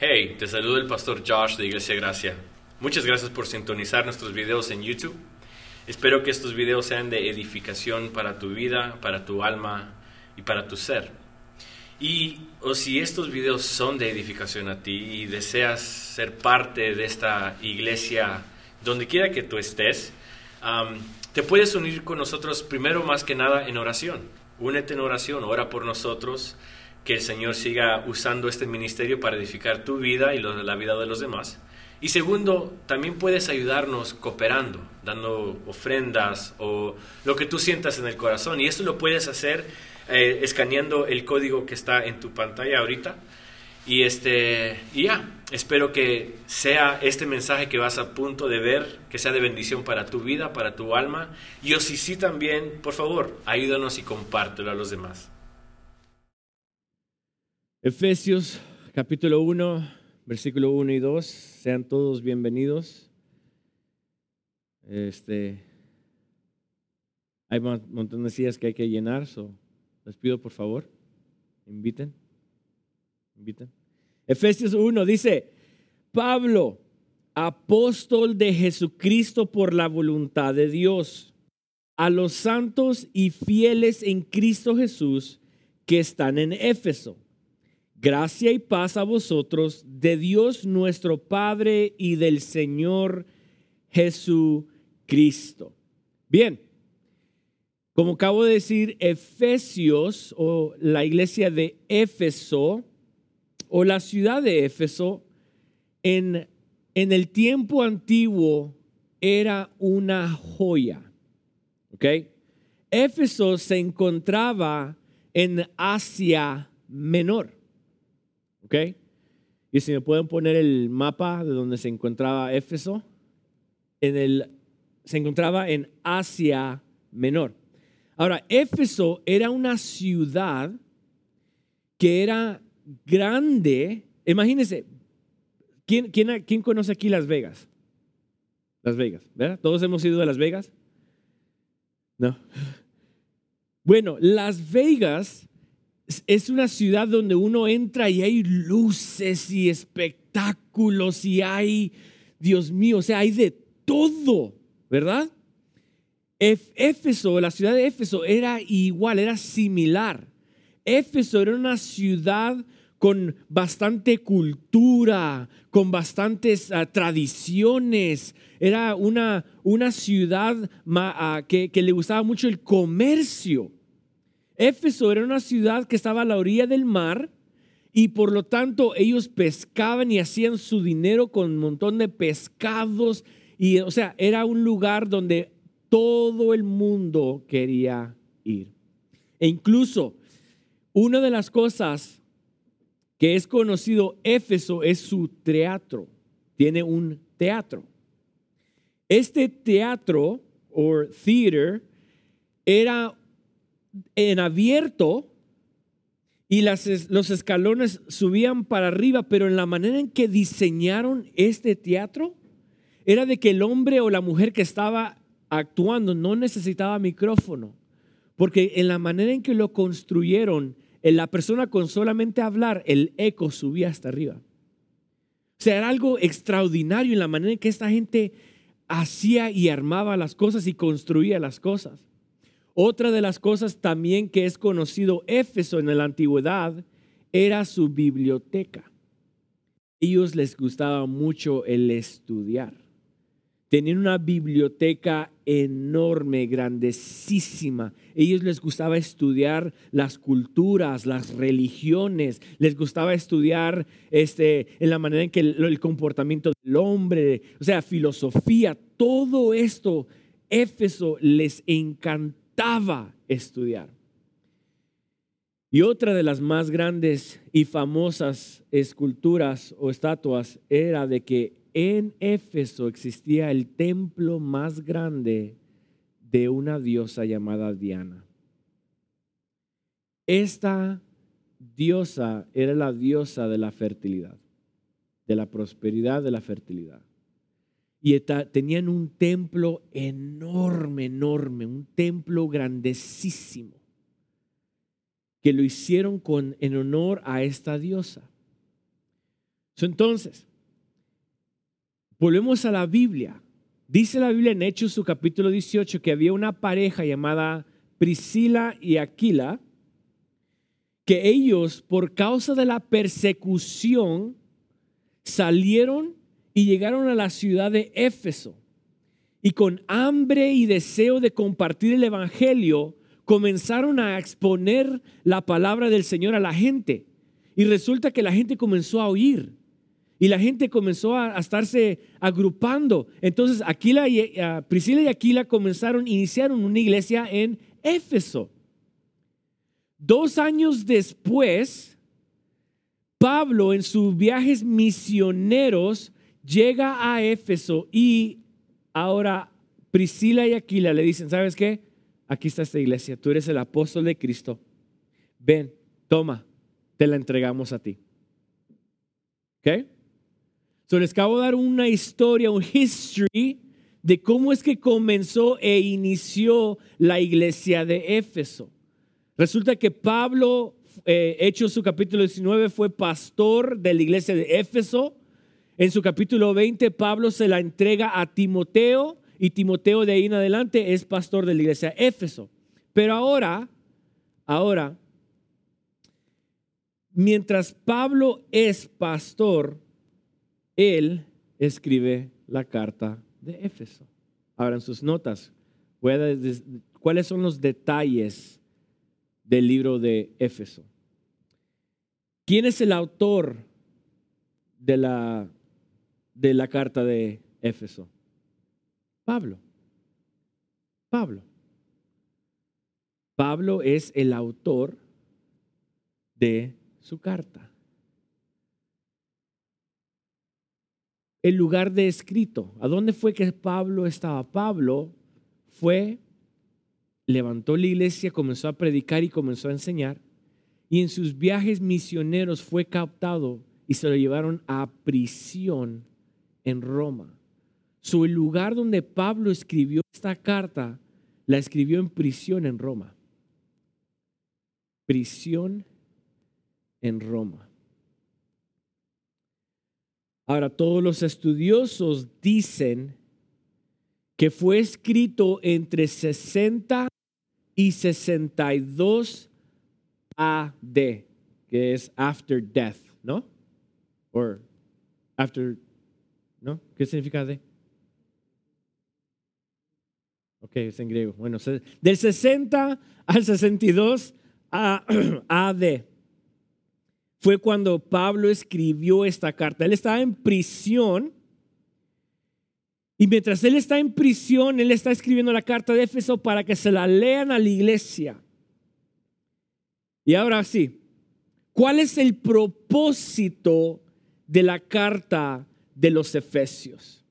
Hey, te saluda el pastor Josh de Iglesia Gracia. Muchas gracias por sintonizar nuestros videos en YouTube. Espero que estos videos sean de edificación para tu vida, para tu alma y para tu ser. Y o si estos videos son de edificación a ti y deseas ser parte de esta iglesia donde quiera que tú estés, te puedes unir con nosotros primero más que nada en oración. Únete en oración, ora por nosotros que el Señor siga usando este ministerio para edificar tu vida y la vida de los demás. Y segundo, también puedes ayudarnos cooperando, dando ofrendas o lo que tú sientas en el corazón. Y esto lo puedes hacer eh, escaneando el código que está en tu pantalla ahorita. Y, este, y ya, espero que sea este mensaje que vas a punto de ver, que sea de bendición para tu vida, para tu alma. Y o si sí también, por favor, ayúdanos y compártelo a los demás. Efesios capítulo 1, versículo 1 y 2, sean todos bienvenidos. Este, hay un montón de sillas que hay que llenar, so les pido por favor, inviten, inviten. Efesios 1 dice, Pablo, apóstol de Jesucristo por la voluntad de Dios, a los santos y fieles en Cristo Jesús que están en Éfeso Gracia y paz a vosotros de Dios nuestro Padre y del Señor Jesucristo. Bien, como acabo de decir, Efesios o la iglesia de Éfeso o la ciudad de Éfeso en, en el tiempo antiguo era una joya. ¿Ok? Éfeso se encontraba en Asia Menor. ¿Ok? Y si me pueden poner el mapa de donde se encontraba Éfeso, en el, se encontraba en Asia Menor. Ahora, Éfeso era una ciudad que era grande. Imagínense, ¿quién, quién, quién conoce aquí Las Vegas? Las Vegas, ¿verdad? ¿Todos hemos ido a Las Vegas? No. Bueno, Las Vegas es una ciudad donde uno entra y hay luces y espectáculos y hay, Dios mío, o sea, hay de todo, ¿verdad? Éfeso, la ciudad de Éfeso era igual, era similar. Éfeso era una ciudad con bastante cultura, con bastantes ah, tradiciones. Era una, una ciudad ah, que, que le gustaba mucho el comercio. Éfeso era una ciudad que estaba a la orilla del mar y por lo tanto ellos pescaban y hacían su dinero con un montón de pescados y o sea, era un lugar donde todo el mundo quería ir. E incluso una de las cosas que es conocido Éfeso es su teatro. Tiene un teatro. Este teatro o theater era en abierto y las, los escalones subían para arriba, pero en la manera en que diseñaron este teatro era de que el hombre o la mujer que estaba actuando no necesitaba micrófono, porque en la manera en que lo construyeron, en la persona con solamente hablar, el eco subía hasta arriba. O sea, era algo extraordinario en la manera en que esta gente hacía y armaba las cosas y construía las cosas. Otra de las cosas también que es conocido Éfeso en la antigüedad era su biblioteca. Ellos les gustaba mucho el estudiar. Tenían una biblioteca enorme, grandísima. Ellos les gustaba estudiar las culturas, las religiones, les gustaba estudiar este, en la manera en que el, el comportamiento del hombre, o sea, filosofía, todo esto, Éfeso les encantó estudiar. Y otra de las más grandes y famosas esculturas o estatuas era de que en Éfeso existía el templo más grande de una diosa llamada Diana. Esta diosa era la diosa de la fertilidad, de la prosperidad, de la fertilidad y tenían un templo enorme, enorme, un templo grandísimo, que lo hicieron con, en honor a esta diosa. Entonces, volvemos a la Biblia. Dice la Biblia en Hechos su capítulo 18 que había una pareja llamada Priscila y Aquila, que ellos por causa de la persecución salieron y llegaron a la ciudad de Éfeso. Y con hambre y deseo de compartir el Evangelio, comenzaron a exponer la palabra del Señor a la gente. Y resulta que la gente comenzó a oír. Y la gente comenzó a, estarse agrupando. Entonces, Aquila y, uh, Priscila y Aquila comenzaron, iniciaron una iglesia en Éfeso. Dos años después, Pablo en sus viajes misioneros llega a Éfeso y ahora Priscila y Aquila le dicen, ¿sabes qué? Aquí está esta iglesia, tú eres el apóstol de Cristo. Ven, toma, te la entregamos a ti. ¿Ok? So les acabo de dar una historia, un history de cómo es que comenzó e inició la iglesia de Éfeso. Resulta que Pablo, eh, hecho su capítulo 19, fue pastor de la iglesia de Éfeso. En su capítulo 20, Pablo se la entrega a Timoteo y Timoteo de ahí en adelante es pastor de la iglesia de Éfeso. Pero ahora, ahora, mientras Pablo es pastor, él escribe la carta de Éfeso. Ahora en sus notas, ¿cuáles son los detalles del libro de Éfeso? ¿Quién es el autor de la, de la carta de Éfeso? Pablo. Pablo. Pablo es el autor de su carta. el lugar de escrito. ¿A dónde fue que Pablo estaba? Pablo fue, levantó la iglesia, comenzó a predicar y comenzó a enseñar. Y en sus viajes misioneros fue captado y se lo llevaron a prisión en Roma. So, el lugar donde Pablo escribió esta carta, la escribió en prisión en Roma. Prisión en Roma. Ahora, todos los estudiosos dicen que fue escrito entre 60 y 62 AD, que es after death, ¿no? Or after, ¿no? ¿Qué significa AD? Ok, es en griego. Bueno, del 60 al 62 AD fue cuando Pablo escribió esta carta. Él estaba en prisión y mientras él está en prisión, él está escribiendo la carta de Éfeso para que se la lean a la iglesia. Y ahora sí, ¿cuál es el propósito de la carta de los Efesios?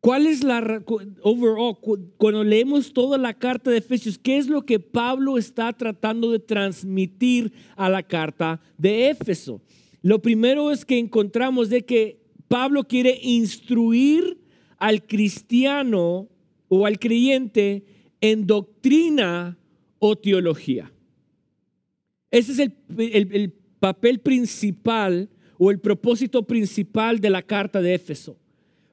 ¿Cuál es la overall cuando leemos toda la carta de Efesios, qué es lo que Pablo está tratando de transmitir a la carta de Éfeso? Lo primero es que encontramos de que Pablo quiere instruir al cristiano o al creyente en doctrina o teología. Ese es el, el papel principal o el propósito principal de la carta de Éfeso.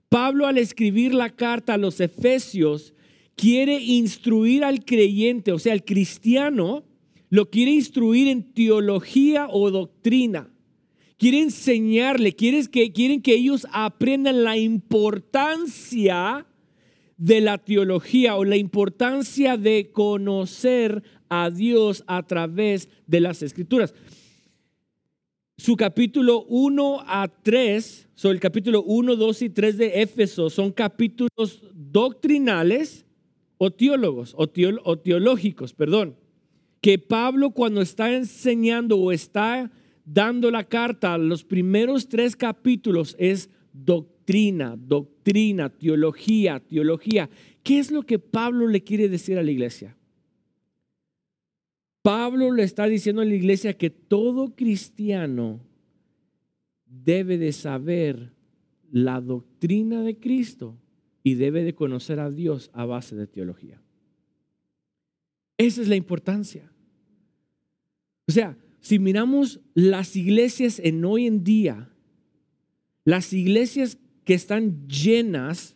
Pablo al escribir la carta a los Efesios quiere instruir al creyente, o sea, al cristiano, lo quiere instruir en teología o doctrina. Quiere enseñarle, quiere que, quieren que ellos aprendan la importancia de la teología o la importancia de conocer a Dios a través de las escrituras su capítulo 1 a 3, so el capítulo 1, 2 y 3 de Éfeso son capítulos doctrinales o teólogos o, o teológicos, perdón, que Pablo cuando está enseñando o está dando la carta, los primeros tres capítulos es doctrina, doctrina, teología, teología. ¿Qué es lo que Pablo le quiere decir a la iglesia? Pablo le está diciendo a la iglesia que todo cristiano debe de saber la doctrina de Cristo y debe de conocer a Dios a base de teología. Esa es la importancia. O sea, si miramos las iglesias en hoy en día, las iglesias que están llenas,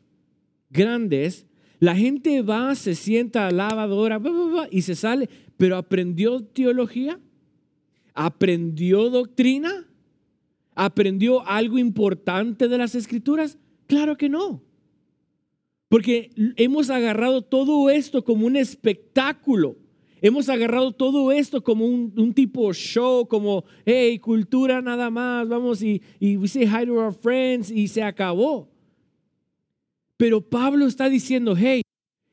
grandes, la gente va, se sienta, alaba, adora y se sale, pero aprendió teología, aprendió doctrina, aprendió algo importante de las escrituras. Claro que no. Porque hemos agarrado todo esto como un espectáculo. Hemos agarrado todo esto como un, tipo show, como, hey, cultura nada más, vamos y, y we say hi to our friends y se acabó. Pero Pablo está diciendo, hey,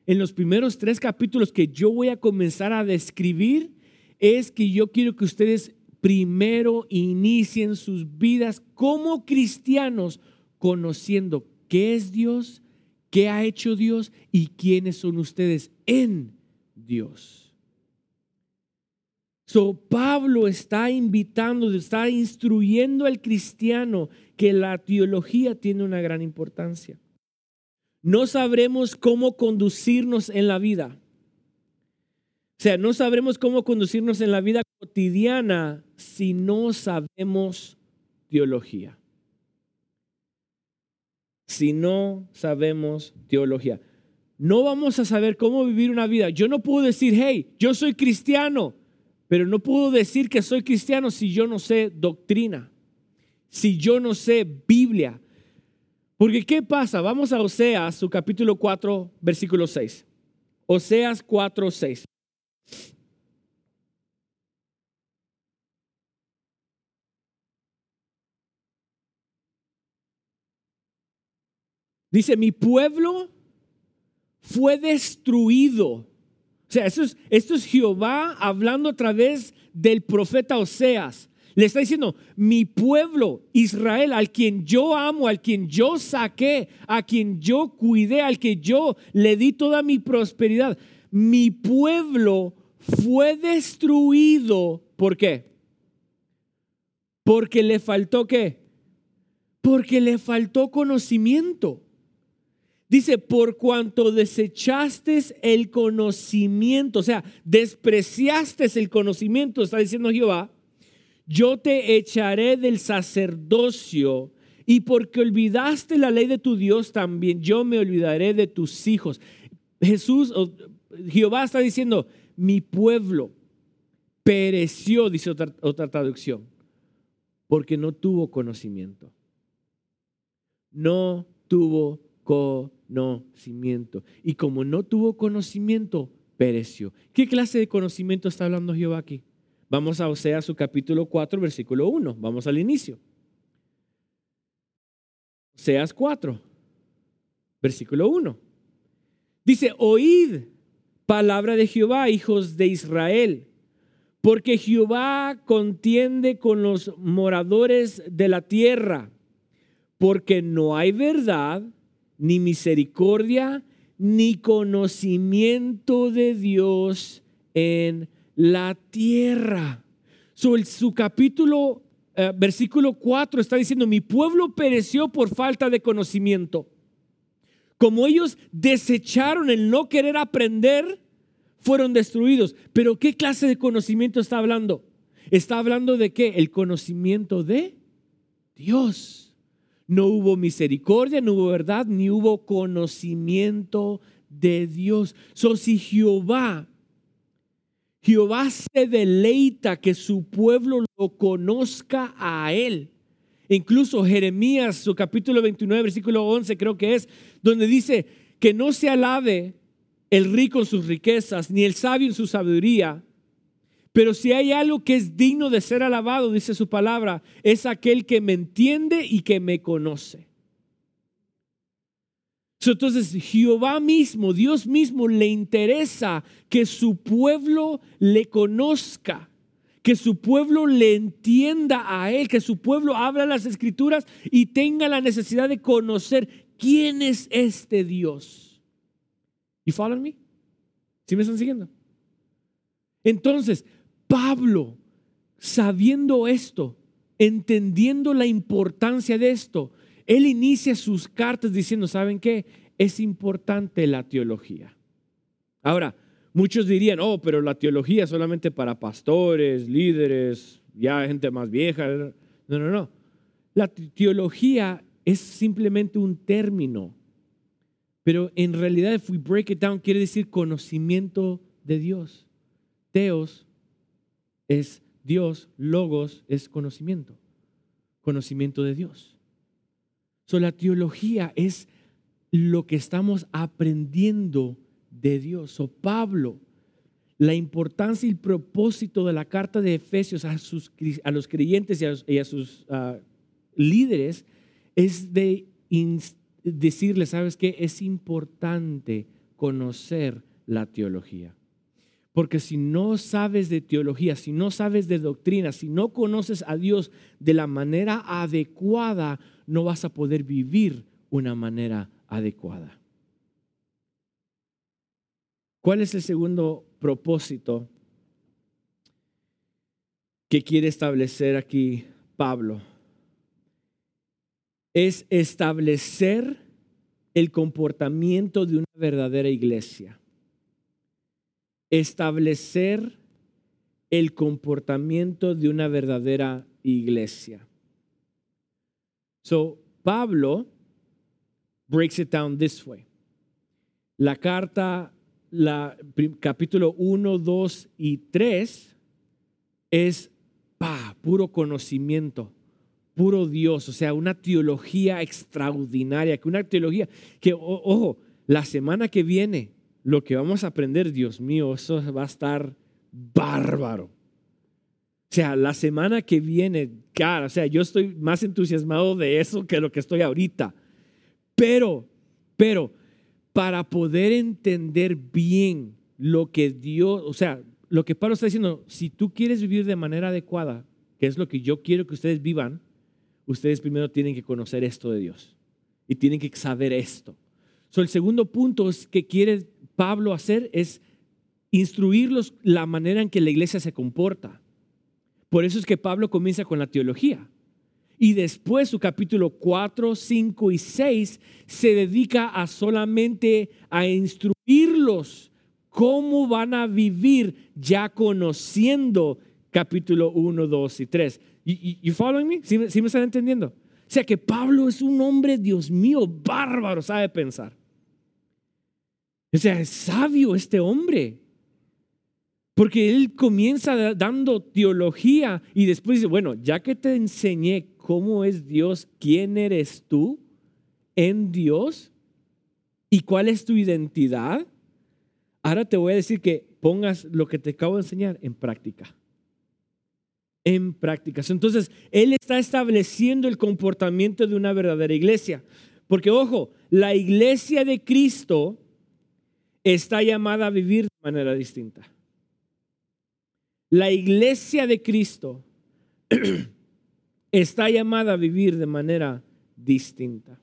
en los primeros tres capítulos que yo voy a comenzar a describir, es que yo quiero que ustedes primero inicien sus vidas como cristianos conociendo qué es Dios, qué ha hecho Dios y quiénes son ustedes en Dios. So, Pablo está invitando, está instruyendo al cristiano que la teología tiene una gran importancia. No sabremos cómo conducirnos en la vida. O sea, no sabremos cómo conducirnos en la vida cotidiana si no sabemos teología si no sabemos teología. No vamos a saber cómo vivir una vida. Yo no puedo decir, hey, yo soy cristiano, pero no puedo decir que soy cristiano si yo no sé doctrina, si yo no sé Biblia. Porque ¿qué pasa? Vamos a Oseas, su capítulo 4, versículo 6. Oseas 4, 6. Dice, mi pueblo fue destruido. O sea, esto es, esto es Jehová hablando a través del profeta Oseas. Le está diciendo, mi pueblo Israel, al quien yo amo, al quien yo saqué, a quien yo cuidé, al que yo le di toda mi prosperidad, mi pueblo fue destruido. ¿Por qué? Porque le faltó qué? Porque le faltó conocimiento. Dice, por cuanto desechaste el conocimiento, o sea, despreciaste el conocimiento, está diciendo Jehová, yo te echaré del sacerdocio y porque olvidaste la ley de tu Dios, también yo me olvidaré de tus hijos. Jesús, Jehová está diciendo, mi pueblo pereció, dice otra, otra traducción, porque no tuvo conocimiento. No tuvo conocimiento. Y como no tuvo conocimiento, pereció. ¿Qué clase de conocimiento está hablando Jehová aquí? Vamos a Oseas su capítulo 4, versículo 1. Vamos al inicio. Oseas 4, versículo 1. Dice, oíd palabra de Jehová, hijos de Israel, porque Jehová contiende con los moradores de la tierra, porque no hay verdad ni misericordia, ni conocimiento de Dios en la tierra. su capítulo, eh, versículo 4 está diciendo, mi pueblo pereció por falta de conocimiento. Como ellos desecharon el no querer aprender, fueron destruidos. Pero ¿qué clase de conocimiento está hablando? Está hablando de qué? El conocimiento de Dios no hubo misericordia, no hubo verdad, ni hubo conocimiento de Dios. So, si Jehová, Jehová se deleita que su pueblo lo conozca a Él. Incluso Jeremías, su capítulo 29, versículo 11, creo que es, donde dice que no se alabe el rico en sus riquezas, ni el sabio en su sabiduría, pero si hay algo que es digno de ser alabado, dice su palabra, es aquel que me entiende y que me conoce. Entonces Jehová mismo, Dios mismo le interesa que su pueblo le conozca, que su pueblo le entienda a Él, que su pueblo abra las escrituras y tenga la necesidad de conocer quién es este Dios. ¿Y follow me? ¿Sí me están siguiendo? Entonces, Pablo, sabiendo esto, entendiendo la importancia de esto, él inicia sus cartas diciendo, ¿saben qué? Es importante la teología. Ahora, muchos dirían, oh, pero la teología es solamente para pastores, líderes, ya gente más vieja. No, no, no. La teología es simplemente un término. Pero en realidad, if we break it down, quiere decir conocimiento de Dios. Teos es Dios, logos es conocimiento, conocimiento de Dios. So, la teología es lo que estamos aprendiendo de Dios. Pablo, la importancia y el propósito de la carta de Efesios a, sus, a los creyentes y a, sus ah, líderes es de decirles, ¿sabes qué? Es importante conocer la teología. Porque si no sabes de teología, si no sabes de doctrina, si no conoces a Dios de la manera adecuada, no vas a poder vivir una manera adecuada. ¿Cuál es el segundo propósito que quiere establecer aquí Pablo? Es establecer el comportamiento de una verdadera iglesia. Establecer el comportamiento de una verdadera iglesia. So, Pablo breaks it down this way. La carta, la, capítulo 1, 2 y 3 es puro conocimiento, puro Dios, o sea, una teología extraordinaria, que una teología que, ojo, la semana que viene, lo que vamos a aprender, Dios mío, eso va a estar bárbaro. O sea, la semana que viene, cara, o sea, yo estoy más entusiasmado de eso que lo que estoy ahorita. Pero, pero, para poder entender bien lo que Dios, o sea, lo que Pablo está diciendo, si tú quieres vivir de manera adecuada, que es lo que yo quiero que ustedes vivan, ustedes primero tienen que conocer esto de Dios y tienen que saber esto. So, el segundo punto es que quiere Pablo hacer es instruirlos la manera en que la iglesia se comporta. Por eso es que Pablo comienza con la teología. Y después su capítulo 4, 5 y 6 se dedica a solamente a instruirlos cómo van a vivir ya conociendo capítulo 1, 2 y 3. You, following me? ¿Sí, me están entendiendo? O sea que Pablo es un hombre, Dios mío, bárbaro, sabe pensar. O sea, es sabio este hombre. Porque él comienza dando teología y después dice, bueno, ya que te enseñé cómo es Dios, quién eres tú en Dios y cuál es tu identidad, ahora te voy a decir que pongas lo que te acabo de enseñar en práctica. En prácticas. Entonces, Él está estableciendo el comportamiento de una verdadera iglesia. Porque, ojo, la iglesia de Cristo está llamada a vivir de manera distinta. La iglesia de Cristo está llamada a vivir de manera distinta.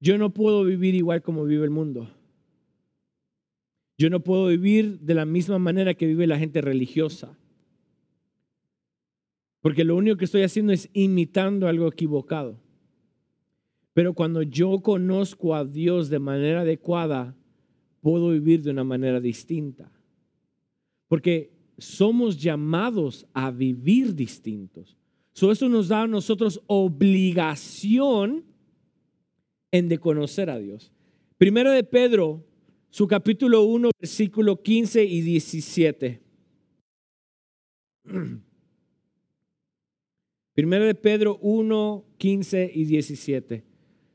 Yo no puedo vivir igual como vive el mundo. Yo no puedo vivir de la misma manera que vive la gente religiosa. Porque lo único que estoy haciendo es imitando algo equivocado. Pero cuando yo conozco a Dios de manera adecuada, puedo vivir de una manera distinta. Porque somos llamados a vivir distintos. So, eso nos da a nosotros obligación en de conocer a Dios. Primero de Pedro, su capítulo 1, versículo 15 y 17. Primero de Pedro 1, 15 y 17.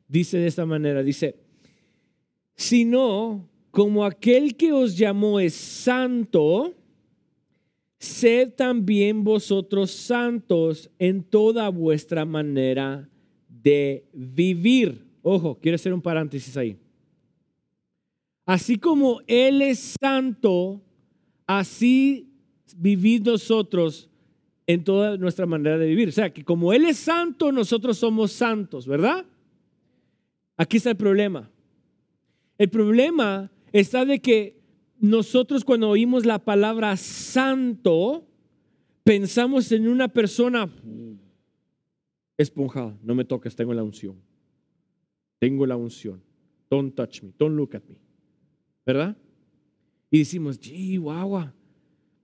Dice de esta manera, dice, si no, como aquel que os llamó es santo, sed también vosotros santos en toda vuestra manera de vivir. Ojo, quiero hacer un paréntesis ahí. Así como Él es santo, así vivid nosotros en toda nuestra manera de vivir. O sea, que como Él es santo, nosotros somos santos, ¿verdad? Aquí está el problema. El problema está de que nosotros cuando oímos la palabra santo, pensamos en una persona esponjada. No me toques, tengo la unción. Tengo la unción. Don't touch me, don't look at me. ¿Verdad? Y decimos, chihuahua,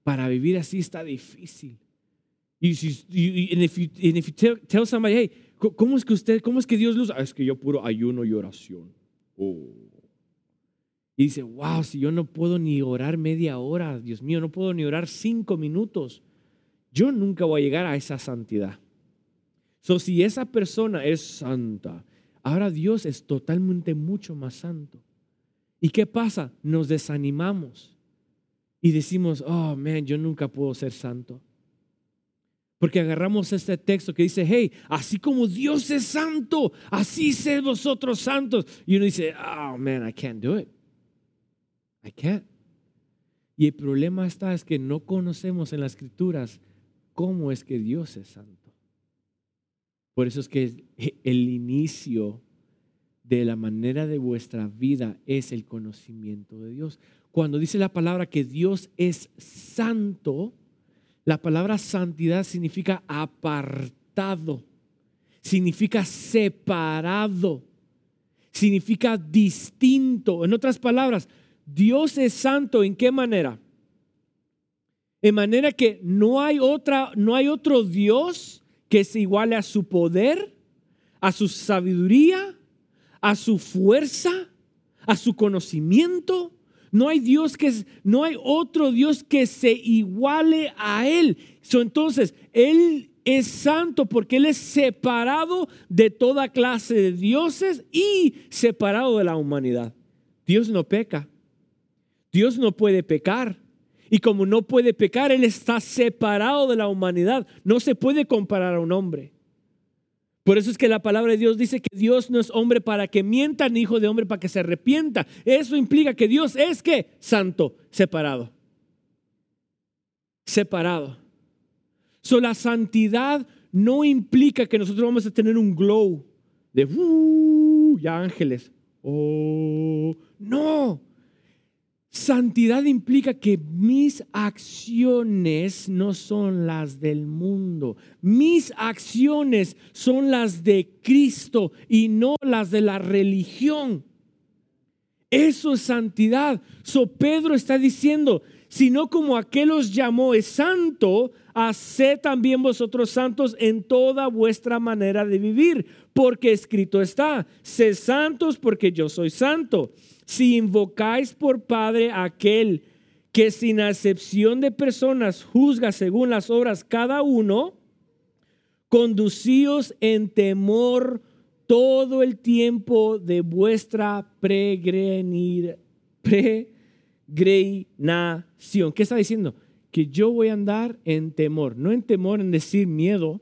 para vivir así está difícil. Y, si, and if you, and if you tell, tell somebody, hey, ¿cómo es que usted, cómo es que Dios los... Ah, es que yo puro ayuno y oración. Oh. Y dice, wow, si yo no puedo ni orar media hora, Dios mío, no puedo ni orar cinco minutos, yo nunca voy a llegar a esa santidad. So, si esa persona es santa, ahora Dios es totalmente mucho más santo. ¿Y qué pasa? Nos desanimamos y decimos, oh, man, yo nunca puedo ser santo. Porque agarramos este texto que dice, hey, así como Dios es santo, así sed vosotros santos. Y uno dice, oh, man, I can't do it. I can't. Y el problema está es que no conocemos en las escrituras cómo es que Dios es santo. Por eso es que el inicio de la manera de vuestra vida es el conocimiento de Dios. Cuando dice la palabra que Dios es santo, la palabra santidad significa apartado, significa separado, significa distinto. En otras palabras, Dios es santo en qué manera? En manera que no hay otra no hay otro Dios que se iguale a su poder, a su sabiduría, a su fuerza, a su conocimiento. No hay Dios que no hay otro Dios que se iguale a él. Entonces, él es santo porque él es separado de toda clase de dioses y separado de la humanidad. Dios no peca. Dios no puede pecar. Y como no puede pecar, Él está separado de la humanidad. No se puede comparar a un hombre. Por eso es que la palabra de Dios dice que Dios no es hombre para que mienta, ni hijo de hombre para que se arrepienta. Eso implica que Dios es que santo, separado. Separado. So, la santidad no implica que nosotros vamos a tener un glow de uh, ya ángeles. Oh, no. Santidad implica que mis acciones no son las del mundo. Mis acciones son las de Cristo y no las de la religión. Eso es santidad. So Pedro está diciendo, sino como aquel os llamó es santo, haced también vosotros santos en toda vuestra manera de vivir, porque escrito está, sed santos porque yo soy santo. Si invocáis por Padre aquel que sin acepción de personas juzga según las obras cada uno, conducíos en temor todo el tiempo de vuestra peregrinación. ¿Qué está diciendo? Que yo voy a andar en temor, no en temor en decir miedo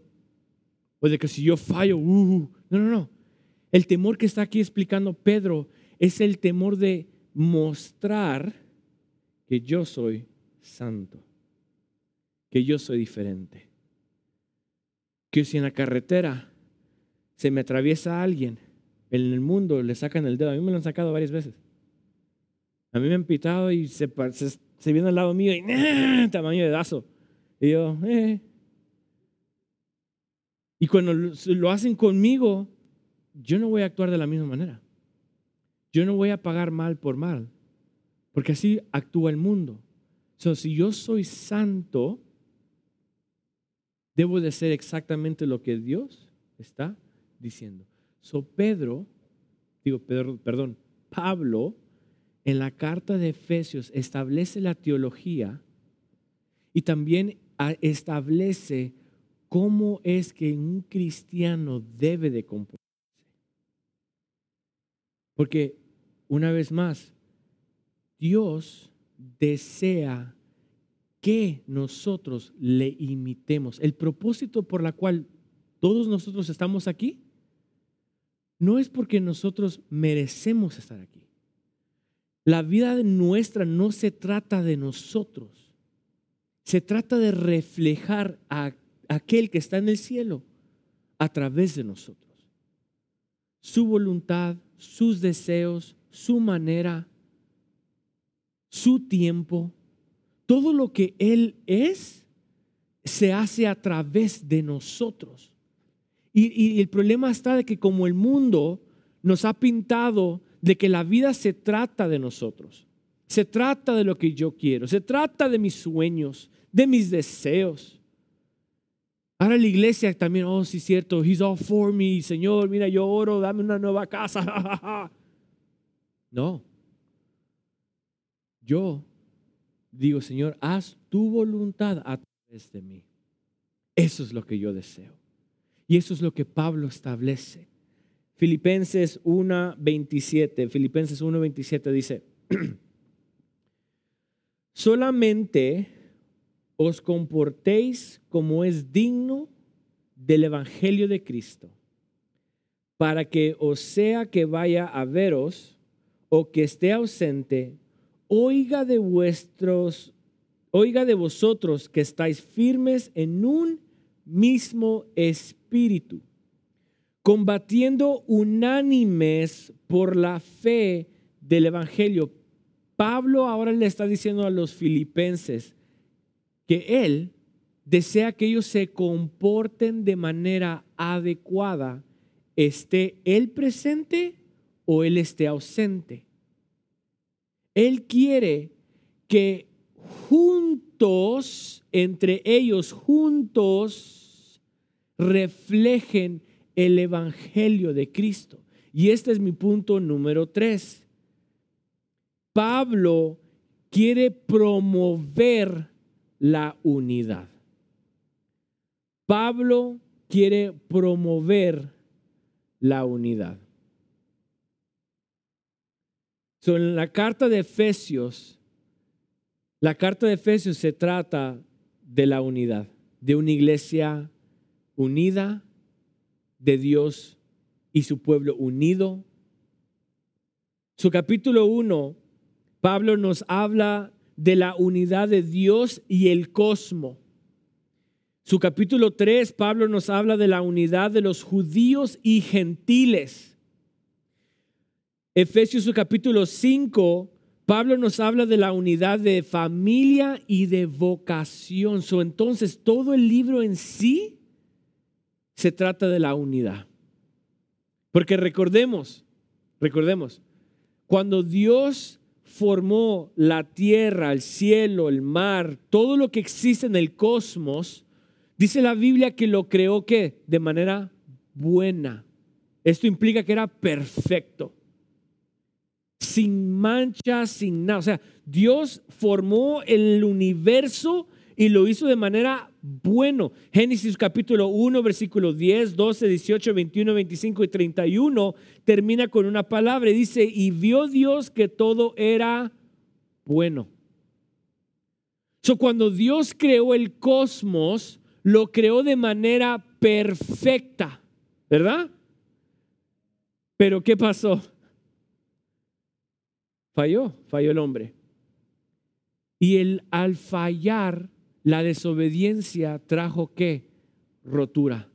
o de que si yo fallo, uh, no, no, no. El temor que está aquí explicando Pedro es el temor de mostrar que yo soy santo, que yo soy diferente. Que si en la carretera se me atraviesa alguien, en el mundo le sacan el dedo, a mí me lo han sacado varias veces. A mí me han pitado y se, se, se viene al lado mío y ¡nah! tamaño de dazo. Y yo, eh. Y cuando lo hacen conmigo, yo no voy a actuar de la misma manera. Yo no voy a pagar mal por mal, porque así actúa el mundo. So, si yo soy santo, debo de ser exactamente lo que Dios está diciendo. So, Pedro, digo, Pedro, perdón, Pablo, en la carta de Efesios establece la teología y también establece cómo es que un cristiano debe de comportarse. Porque, una vez más, Dios desea que nosotros le imitemos. El propósito por la cual todos nosotros estamos aquí no es porque nosotros merecemos estar aquí. La vida nuestra no se trata de nosotros. Se trata de reflejar a aquel que está en el cielo a través de nosotros. Su voluntad, sus deseos, su manera, su tiempo, todo lo que Él es, se hace a través de nosotros. Y, el problema está de que como el mundo nos ha pintado de que la vida se trata de nosotros, se trata de lo que yo quiero, se trata de mis sueños, de mis deseos. Ahora la iglesia también, oh, sí, cierto, he's all for me, Señor, mira, yo oro, dame una nueva casa. no. Yo digo, Señor, haz tu voluntad a través de mí. Eso es lo que yo deseo. Y eso es lo que Pablo establece. Filipenses 1:27, Filipenses 1:27 dice, solamente os comportéis como es digno del Evangelio de Cristo, para que os sea que vaya a veros o que esté ausente, oiga de vuestros, oiga de vosotros que estáis firmes en un mismo espíritu, combatiendo unánimes por la fe del Evangelio. Pablo ahora le está diciendo a los filipenses que él desea que ellos se comporten de manera adecuada, esté él presente o él esté ausente. Él quiere que juntos, entre ellos juntos, reflejen el Evangelio de Cristo. Y este es mi punto número tres. Pablo quiere promover la unidad. Pablo quiere promover la unidad. en la carta de Efesios, la carta de Efesios se trata de la unidad, de una iglesia unida, de Dios y su pueblo unido. Su capítulo 1, Pablo nos habla de la unidad de Dios y el cosmos. Su capítulo 3, Pablo nos habla de la unidad de los judíos y gentiles. Efesios su capítulo 5, Pablo nos habla de la unidad de familia y de vocación. So, entonces, todo el libro en sí se trata de la unidad. Porque recordemos, recordemos, cuando Dios formó la tierra, el cielo, el mar, todo lo que existe en el cosmos, dice la Biblia que lo creó que de manera buena. Esto implica que era perfecto. Sin mancha, sin nada. O sea, Dios formó el universo y lo hizo de manera bueno. Génesis capítulo 1, versículo 10, 12, 18, 21, 25 y 31 termina con una palabra y dice, y vio Dios que todo era bueno. So, cuando Dios creó el cosmos, lo creó de manera perfecta, ¿verdad? Pero ¿qué pasó? Falló, falló el hombre. Y el, al fallar, la desobediencia trajo qué? Rotura.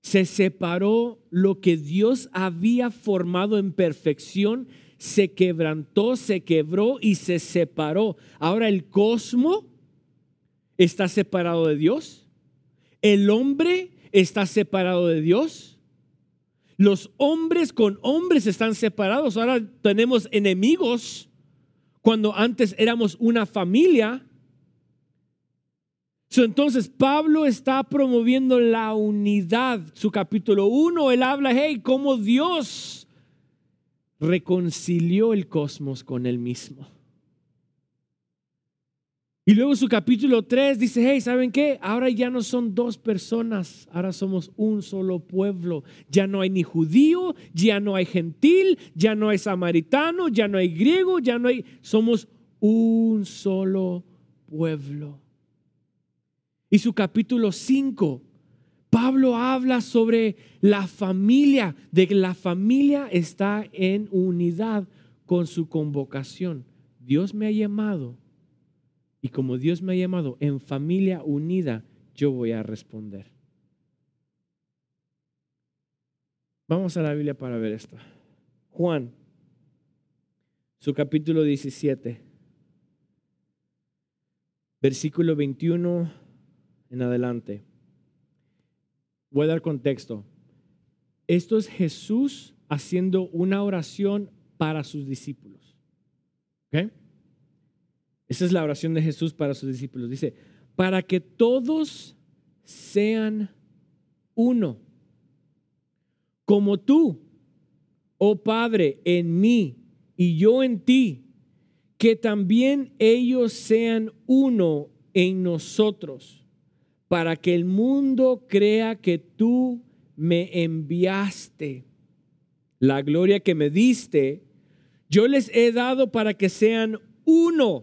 Se separó lo que Dios había formado en perfección, se quebrantó, se quebró y se separó. Ahora el cosmos está separado de Dios. El hombre está separado de Dios. Los hombres con hombres están separados. Ahora tenemos enemigos cuando antes éramos una familia entonces Pablo está promoviendo la unidad. Su capítulo 1, él habla, hey, cómo Dios reconcilió el cosmos con él mismo. Y luego su capítulo 3 dice, hey, ¿saben qué? Ahora ya no son dos personas, ahora somos un solo pueblo. Ya no hay ni judío, ya no hay gentil, ya no hay samaritano, ya no hay griego, ya no hay, somos un solo pueblo. Y su capítulo 5, Pablo habla sobre la familia, de que la familia está en unidad con su convocación. Dios me ha llamado y como Dios me ha llamado en familia unida, yo voy a responder. Vamos a la Biblia para ver esto. Juan, su capítulo 17, versículo 21 en adelante. Voy a dar contexto. Esto es Jesús haciendo una oración para sus discípulos. ¿Ok? Esa es la oración de Jesús para sus discípulos. Dice, para que todos sean uno. Como tú, oh Padre, en mí y yo en ti, que también ellos sean uno en nosotros, para que el mundo crea que tú me enviaste. La gloria que me diste, yo les he dado para que sean uno.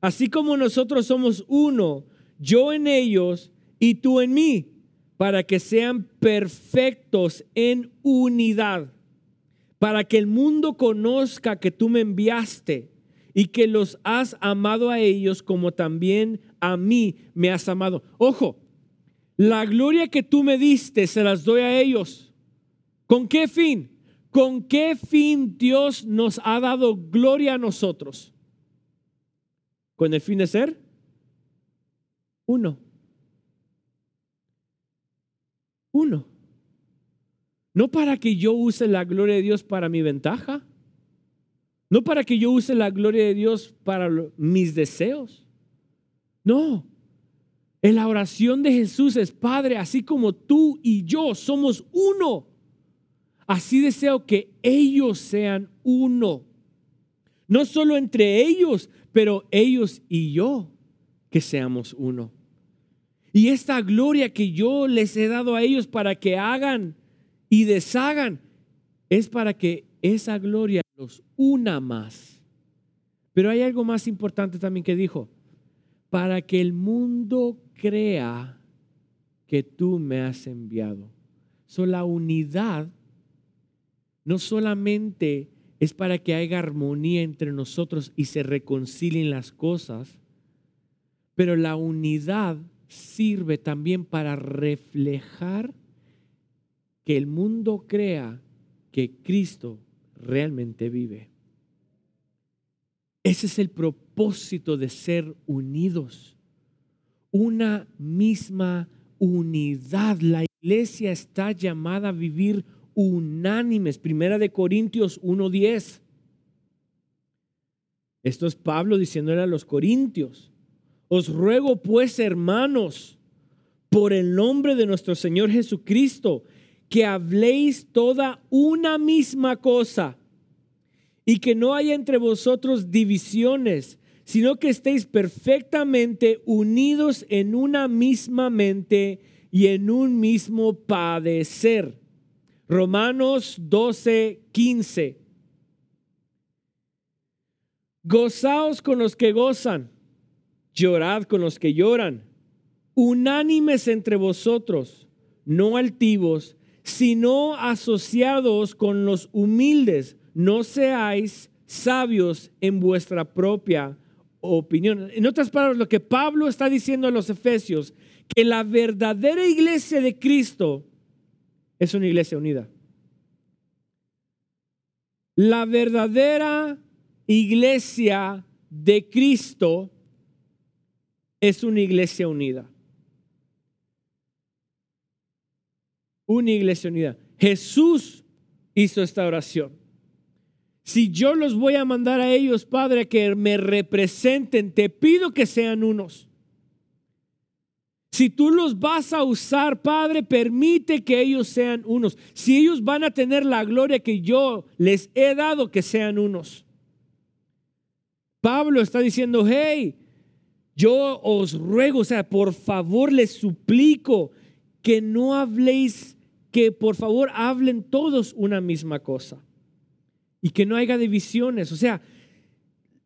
Así como nosotros somos uno, yo en ellos y tú en mí, para que sean perfectos en unidad, para que el mundo conozca que tú me enviaste y que los has amado a ellos como también a mí me has amado. Ojo, la gloria que tú me diste se las doy a ellos. ¿Con qué fin? ¿Con qué fin Dios nos ha dado gloria a nosotros? ¿Con el fin de ser? Uno. Uno. No para que yo use la gloria de Dios para mi ventaja no para que yo use la gloria de Dios para mis deseos. No. En la oración de Jesús es, Padre, así como tú y yo somos uno, así deseo que ellos sean uno. No solo entre ellos, pero ellos y yo, que seamos uno. Y esta gloria que yo les he dado a ellos para que hagan y deshagan, es para que esa gloria los una más. Pero hay algo más importante también que dijo, para que el mundo crea que tú me has enviado. So, la unidad no solamente es para que haya armonía entre nosotros y se reconcilien las cosas, pero la unidad sirve también para reflejar que el mundo crea que Cristo realmente vive. Ese es el propósito de ser unidos. Una misma unidad. La iglesia está llamada a vivir unánimes. Primera de Corintios 1.10. Esto es Pablo diciéndole a los corintios. Os ruego pues, hermanos, por el nombre de nuestro Señor Jesucristo, que habléis toda una misma cosa y que no haya entre vosotros divisiones, sino que estéis perfectamente unidos en una misma mente y en un mismo padecer. Romanos 12, 15. Gozaos con los que gozan, llorad con los que lloran, unánimes entre vosotros, no altivos, sino asociados con los humildes. No seáis sabios en vuestra propia opinión. En otras palabras, lo que Pablo está diciendo a los efesios, que la verdadera iglesia de Cristo es una iglesia unida. La verdadera iglesia de Cristo es una iglesia unida. una iglesia unida. Jesús hizo esta oración. Si yo los voy a mandar a ellos, Padre, que me representen, te pido que sean unos. Si tú los vas a usar, Padre, permite que ellos sean unos. Si ellos van a tener la gloria que yo les he dado, que sean unos. Pablo está diciendo, hey, yo os ruego, o sea, por favor les suplico que no habléis que por favor hablen todos una misma cosa y que no haya divisiones. O sea,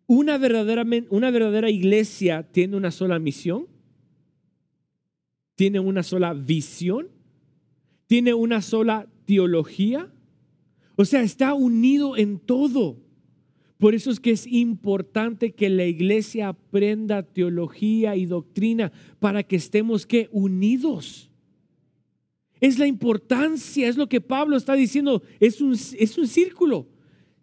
una verdadera, una verdadera iglesia tiene una sola misión, tiene una sola visión, tiene una sola teología. O sea, está unido en todo. Por eso es que es importante que la iglesia aprenda teología y doctrina para que estemos que unidos. Es la importancia, es lo que Pablo está diciendo, es un, es un círculo.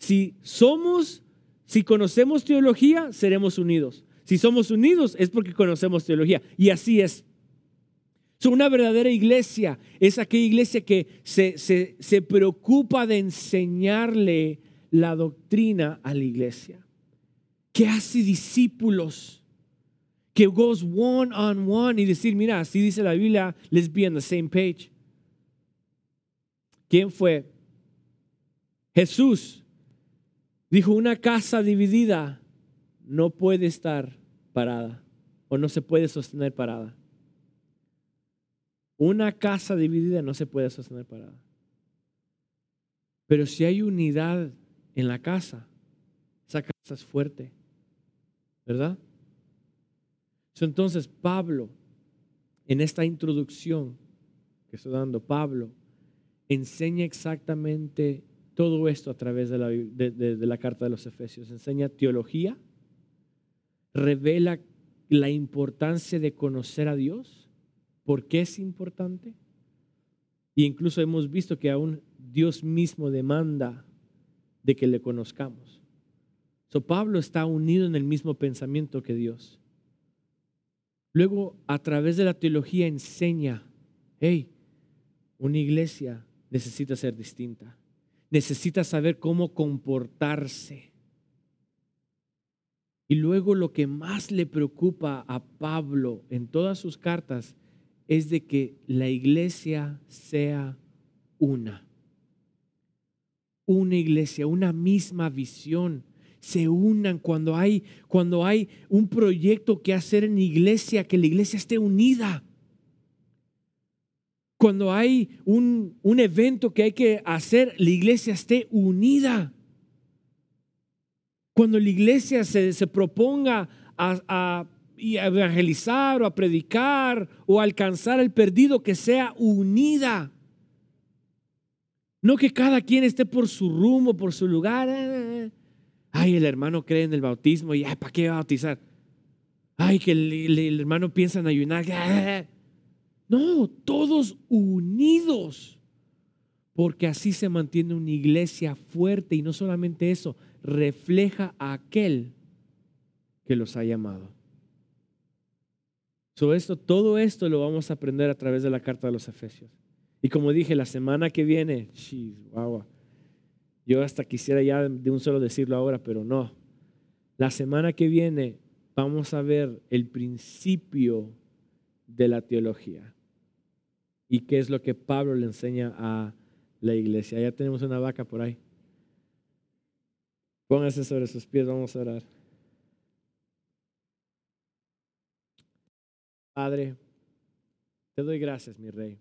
Si somos, si conocemos teología, seremos unidos. Si somos unidos es porque conocemos teología. Y así es. una verdadera iglesia es aquella iglesia que se, se, se preocupa de enseñarle la doctrina a la iglesia, que hace discípulos, que goes one on one y decir, mira, así dice la Biblia, let's be on the same page. ¿Quién fue? Jesús dijo, una casa dividida no puede estar parada o no se puede sostener parada. Una casa dividida no se puede sostener parada. Pero si hay unidad en la casa, esa casa es fuerte, ¿verdad? Entonces Pablo, en esta introducción que estoy dando, Pablo enseña exactamente todo esto a través de la, de la carta de los Efesios. Enseña teología, revela la importancia de conocer a Dios, por qué es importante. E incluso hemos visto que aún Dios mismo demanda de que le conozcamos. So Pablo está unido en el mismo pensamiento que Dios. Luego, a través de la teología enseña, hey, una iglesia necesita ser distinta, necesita saber cómo comportarse. Y luego lo que más le preocupa a Pablo en todas sus cartas es de que la iglesia sea una. Una iglesia, una misma visión. Se unan cuando hay, cuando hay un proyecto que hacer en iglesia, que la iglesia esté unida. Cuando hay un, un evento que hay que hacer, la iglesia esté unida. Cuando la iglesia se, se proponga a, a evangelizar o a predicar o alcanzar el perdido, que sea unida. No que cada quien esté por su rumbo, por su lugar. Ay, el hermano cree en el bautismo y ay, ¿para qué bautizar? Ay, que el, hermano piensa en ayunar. No, todos unidos. Porque así se mantiene una iglesia fuerte y no solamente eso, refleja a aquel que los ha llamado. esto, todo esto lo vamos a aprender a través de la carta de los Efesios. Y como dije, la semana que viene, yo hasta quisiera ya de un solo decirlo ahora, pero no. La semana que viene vamos a ver el principio de la teología y qué es lo que Pablo le enseña a la iglesia. Ya tenemos una vaca por ahí. Póngase sobre sus pies, vamos a orar. Padre, te doy gracias, mi rey.